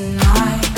tonight.